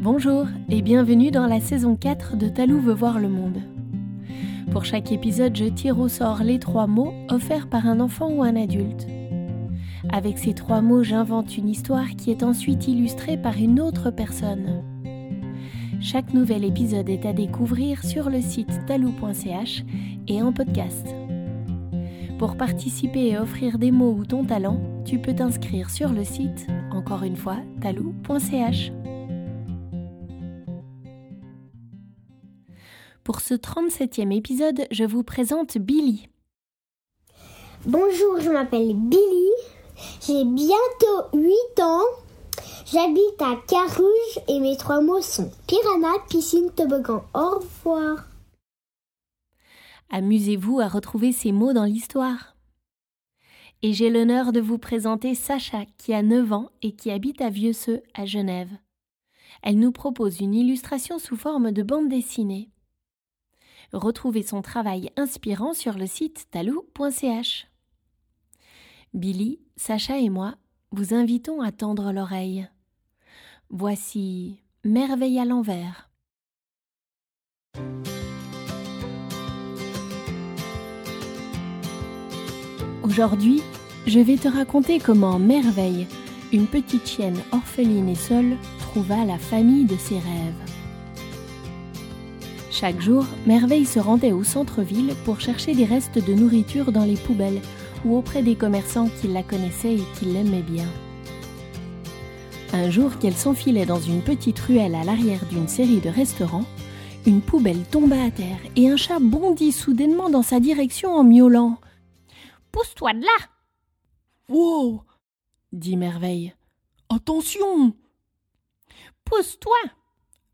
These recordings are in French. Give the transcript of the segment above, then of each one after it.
Bonjour et bienvenue dans la saison 4 de Talou veut voir le monde. Pour chaque épisode, je tire au sort les trois mots offerts par un enfant ou un adulte. Avec ces trois mots, j'invente une histoire qui est ensuite illustrée par une autre personne. Chaque nouvel épisode est à découvrir sur le site talou.ch et en podcast. Pour participer et offrir des mots ou ton talent, tu peux t'inscrire sur le site, encore une fois, talou.ch. Pour ce 37e épisode, je vous présente Billy. Bonjour, je m'appelle Billy. J'ai bientôt 8 ans. J'habite à Carouge et mes trois mots sont piranha, piscine, toboggan. Au revoir. Amusez-vous à retrouver ces mots dans l'histoire. Et j'ai l'honneur de vous présenter Sacha qui a 9 ans et qui habite à Vieux-Seux à Genève. Elle nous propose une illustration sous forme de bande dessinée. Retrouvez son travail inspirant sur le site talou.ch. Billy, Sacha et moi vous invitons à tendre l'oreille. Voici Merveille à l'envers. Aujourd'hui, je vais te raconter comment Merveille, une petite chienne orpheline et seule, trouva la famille de ses rêves. Chaque jour, Merveille se rendait au centre-ville pour chercher des restes de nourriture dans les poubelles ou auprès des commerçants qui la connaissaient et qui l'aimaient bien. Un jour qu'elle s'enfilait dans une petite ruelle à l'arrière d'une série de restaurants, une poubelle tomba à terre et un chat bondit soudainement dans sa direction en miaulant. Pousse-toi de là Wow dit Merveille. Attention Pousse-toi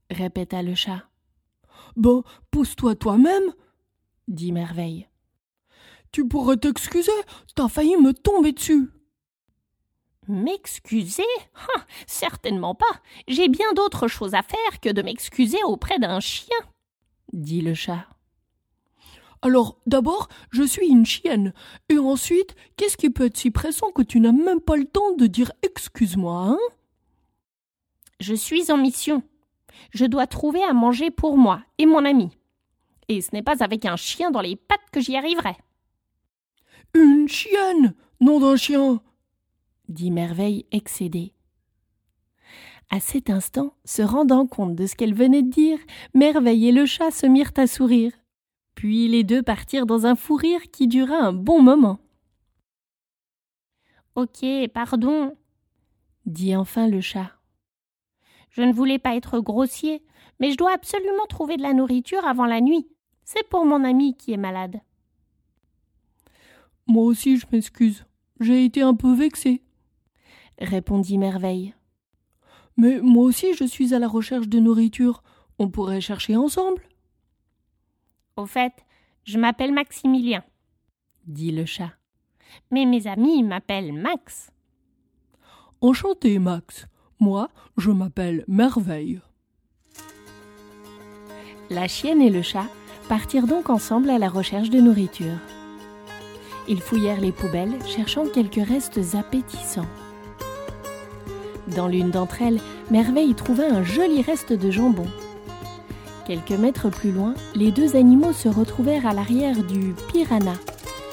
répéta le chat. Ben, pousse-toi toi-même dit Merveille. Tu pourrais t'excuser, t'as failli me tomber dessus. M'excuser? Ah, Certainement pas. J'ai bien d'autres choses à faire que de m'excuser auprès d'un chien, dit le chat. Alors, d'abord, je suis une chienne. Et ensuite, qu'est-ce qui peut être si pressant que tu n'as même pas le temps de dire excuse-moi, hein? Je suis en mission. Je dois trouver à manger pour moi et mon ami. Et ce n'est pas avec un chien dans les pattes que j'y arriverai. Une chienne, nom d'un chien dit Merveille excédée. À cet instant, se rendant compte de ce qu'elle venait de dire, Merveille et le chat se mirent à sourire. Puis les deux partirent dans un fou rire qui dura un bon moment. Ok, pardon, dit enfin le chat. Je ne voulais pas être grossier, mais je dois absolument trouver de la nourriture avant la nuit. C'est pour mon ami qui est malade. Moi aussi, je m'excuse. J'ai été un peu vexé, répondit Merveille. Mais moi aussi, je suis à la recherche de nourriture. On pourrait chercher ensemble. Au fait, je m'appelle Maximilien, dit le chat. Mais mes amis m'appellent Max. Enchanté, Max. Moi, je m'appelle Merveille. La chienne et le chat partirent donc ensemble à la recherche de nourriture. Ils fouillèrent les poubelles, cherchant quelques restes appétissants. Dans l'une d'entre elles, Merveille trouva un joli reste de jambon. Quelques mètres plus loin, les deux animaux se retrouvèrent à l'arrière du Piranha,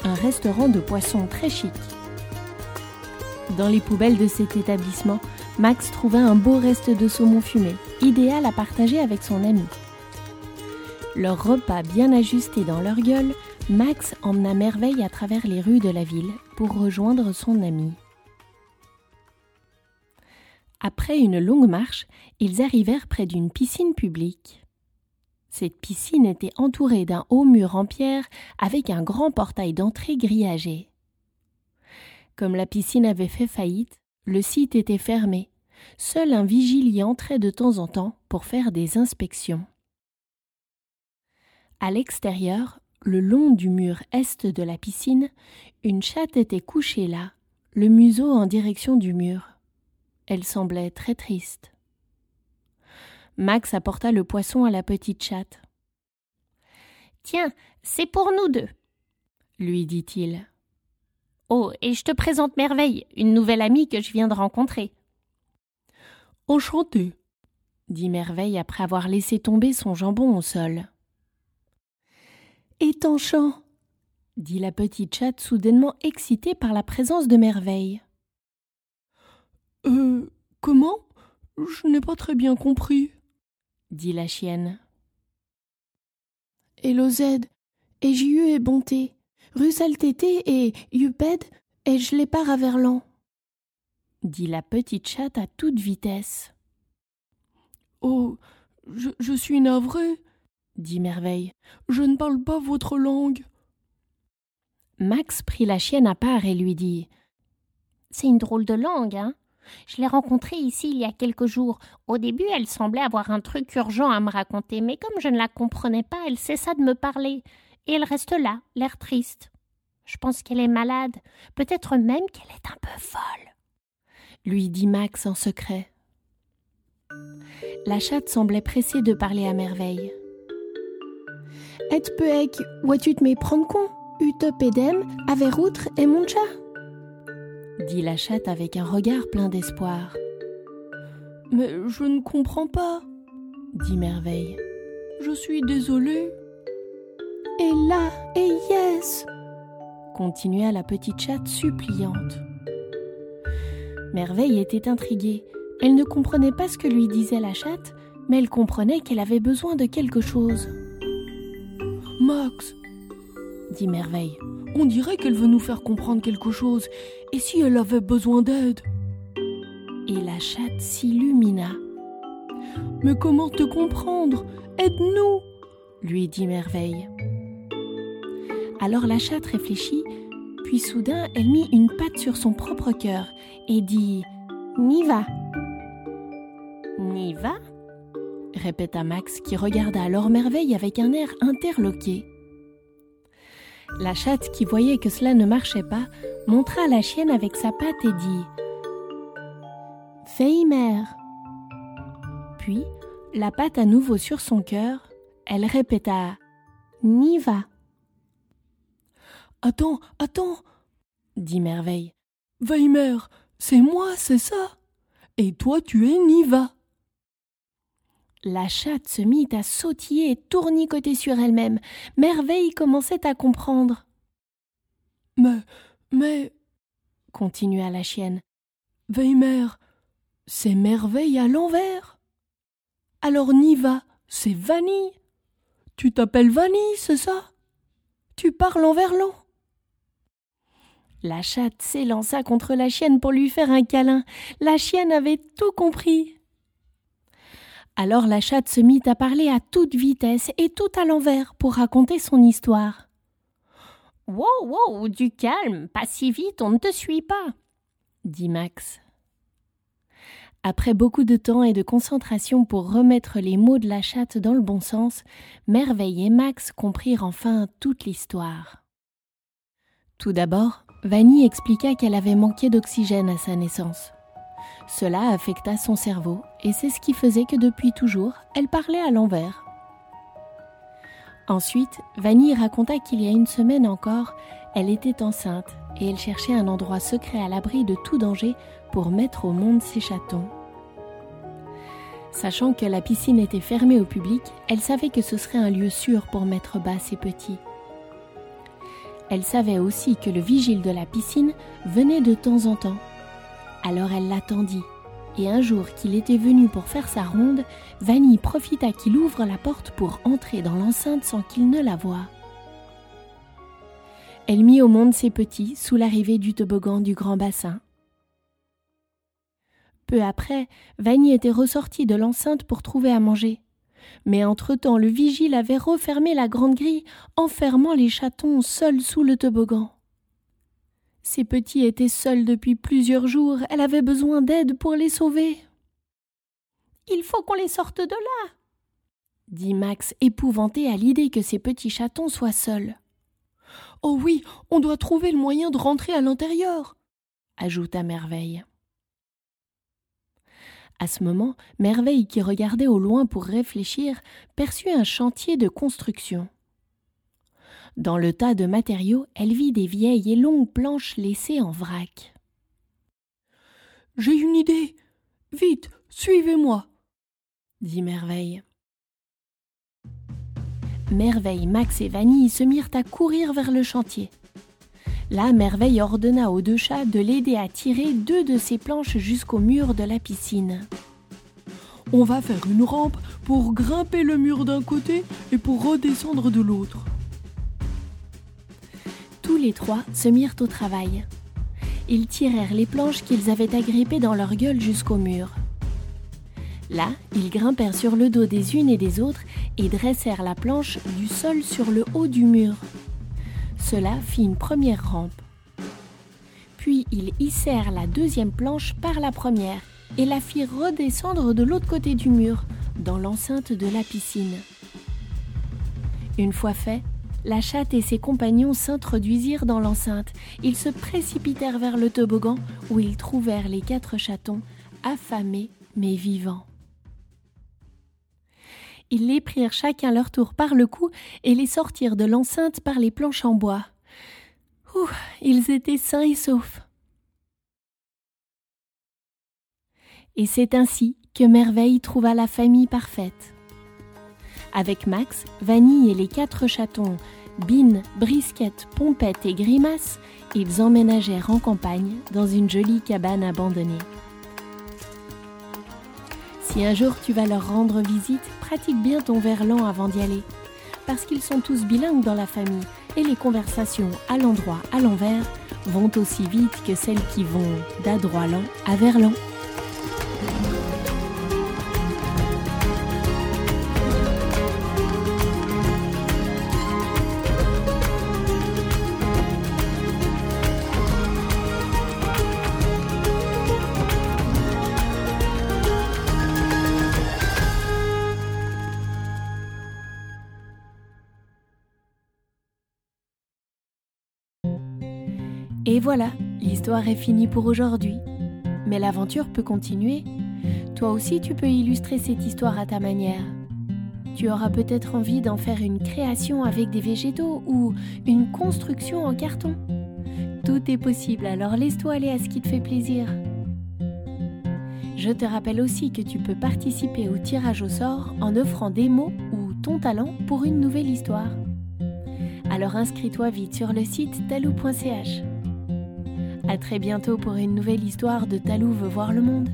un restaurant de poissons très chic. Dans les poubelles de cet établissement, Max trouva un beau reste de saumon fumé, idéal à partager avec son ami. Leur repas bien ajusté dans leur gueule, Max emmena Merveille à travers les rues de la ville pour rejoindre son ami. Après une longue marche, ils arrivèrent près d'une piscine publique. Cette piscine était entourée d'un haut mur en pierre avec un grand portail d'entrée grillagé. Comme la piscine avait fait faillite, le site était fermé. Seul un vigile y entrait de temps en temps pour faire des inspections. À l'extérieur, le long du mur est de la piscine, une chatte était couchée là, le museau en direction du mur. Elle semblait très triste. Max apporta le poisson à la petite chatte. Tiens, c'est pour nous deux, lui dit-il. Oh, et je te présente Merveille, une nouvelle amie que je viens de rencontrer. Enchanté, dit Merveille après avoir laissé tomber son jambon au sol. Étanchant, dit la petite chatte soudainement excitée par la présence de Merveille. Euh, comment? Je n'ai pas très bien compris, dit la chienne. Z, et J.U. et Bonté, rue Saltété et Yuped et je l'ai pas à Verlan, dit la petite chatte à toute vitesse. Oh, je, suis navrée, dit Merveille. Je ne parle pas votre langue. Max prit la chienne à part et lui dit C'est une drôle de langue, hein Je l'ai rencontrée ici il y a quelques jours. Au début, elle semblait avoir un truc urgent à me raconter, mais comme je ne la comprenais pas, elle cessa de me parler. Et elle reste là, l'air triste. Je pense qu'elle est malade, peut-être même qu'elle est un peu folle. Lui dit Max en secret. La chatte semblait pressée de parler à merveille. Et peut où tu te prendre con, ut pédem, avec outre et mon chat? dit la chatte avec un regard plein d'espoir. Mais je ne comprends pas, dit Merveille. Je suis désolée. Et là, et yes continua la petite chatte suppliante. Merveille était intriguée. Elle ne comprenait pas ce que lui disait la chatte, mais elle comprenait qu'elle avait besoin de quelque chose. Max, dit Merveille, on dirait qu'elle veut nous faire comprendre quelque chose. Et si elle avait besoin d'aide? Et la chatte s'illumina. Mais comment te comprendre? Aide-nous lui dit Merveille. Alors la chatte réfléchit, puis soudain elle mit une patte sur son propre cœur et dit Niva. Niva répéta Max qui regarda alors Merveille avec un air interloqué. La chatte, qui voyait que cela ne marchait pas, montra la chienne avec sa patte et dit Feimer. Puis, la patte à nouveau sur son cœur, elle répéta Niva. Attends, attends, dit Merveille. Weimer, c'est moi, c'est ça? Et toi, tu es Niva. La chatte se mit à sautiller et tournicoter sur elle-même. Merveille commençait à comprendre. Mais, mais, continua la chienne, Weimer, c'est merveille à l'envers. Alors Niva, c'est Vanille. Tu t'appelles Vanille, c'est ça? Tu parles en verlan. La chatte s'élança contre la chienne pour lui faire un câlin. La chienne avait tout compris. Alors la chatte se mit à parler à toute vitesse et tout à l'envers pour raconter son histoire. Wow, wow, du calme, pas si vite, on ne te suit pas, dit Max. Après beaucoup de temps et de concentration pour remettre les mots de la chatte dans le bon sens, Merveille et Max comprirent enfin toute l'histoire. Tout d'abord, Vanny expliqua qu'elle avait manqué d'oxygène à sa naissance. Cela affecta son cerveau et c'est ce qui faisait que depuis toujours, elle parlait à l'envers. Ensuite, Vanille raconta qu'il y a une semaine encore, elle était enceinte et elle cherchait un endroit secret à l'abri de tout danger pour mettre au monde ses chatons. Sachant que la piscine était fermée au public, elle savait que ce serait un lieu sûr pour mettre bas ses petits. Elle savait aussi que le vigile de la piscine venait de temps en temps alors elle l'attendit, et un jour qu'il était venu pour faire sa ronde, Vanille profita qu'il ouvre la porte pour entrer dans l'enceinte sans qu'il ne la voie. Elle mit au monde ses petits sous l'arrivée du toboggan du grand bassin. Peu après, Vanille était ressortie de l'enceinte pour trouver à manger. Mais entre-temps, le vigile avait refermé la grande grille, enfermant les chatons seuls sous le toboggan. Ses petits étaient seuls depuis plusieurs jours. Elle avait besoin d'aide pour les sauver. Il faut qu'on les sorte de là, dit Max, épouvanté à l'idée que ses petits chatons soient seuls. Oh oui, on doit trouver le moyen de rentrer à l'intérieur, ajouta Merveille. À ce moment, Merveille, qui regardait au loin pour réfléchir, perçut un chantier de construction. Dans le tas de matériaux, elle vit des vieilles et longues planches laissées en vrac. J'ai une idée. Vite, suivez-moi. dit Merveille. Merveille, Max et Vanille se mirent à courir vers le chantier. Là, Merveille ordonna aux deux chats de l'aider à tirer deux de ses planches jusqu'au mur de la piscine. On va faire une rampe pour grimper le mur d'un côté et pour redescendre de l'autre. Tous les trois se mirent au travail. Ils tirèrent les planches qu'ils avaient agrippées dans leur gueule jusqu'au mur. Là, ils grimpèrent sur le dos des unes et des autres et dressèrent la planche du sol sur le haut du mur. Cela fit une première rampe. Puis ils hissèrent la deuxième planche par la première et la firent redescendre de l'autre côté du mur, dans l'enceinte de la piscine. Une fois fait, la chatte et ses compagnons s'introduisirent dans l'enceinte. Ils se précipitèrent vers le toboggan où ils trouvèrent les quatre chatons, affamés mais vivants. Ils les prirent chacun leur tour par le cou et les sortirent de l'enceinte par les planches en bois. Ouh, ils étaient sains et saufs. Et c'est ainsi que Merveille trouva la famille parfaite. Avec Max, Vanille et les quatre chatons, Bine, Brisquette, Pompette et Grimace, ils emménagèrent en campagne dans une jolie cabane abandonnée. Si un jour tu vas leur rendre visite, pratique bien ton verlan avant d'y aller, parce qu'ils sont tous bilingues dans la famille et les conversations à l'endroit, à l'envers, vont aussi vite que celles qui vont d'Adroilan à Verlan. Et voilà, l'histoire est finie pour aujourd'hui. Mais l'aventure peut continuer. Toi aussi, tu peux illustrer cette histoire à ta manière. Tu auras peut-être envie d'en faire une création avec des végétaux ou une construction en carton. Tout est possible, alors laisse-toi aller à ce qui te fait plaisir. Je te rappelle aussi que tu peux participer au tirage au sort en offrant des mots ou ton talent pour une nouvelle histoire. Alors inscris-toi vite sur le site talou.ch. À très bientôt pour une nouvelle histoire de Talou veut voir le monde.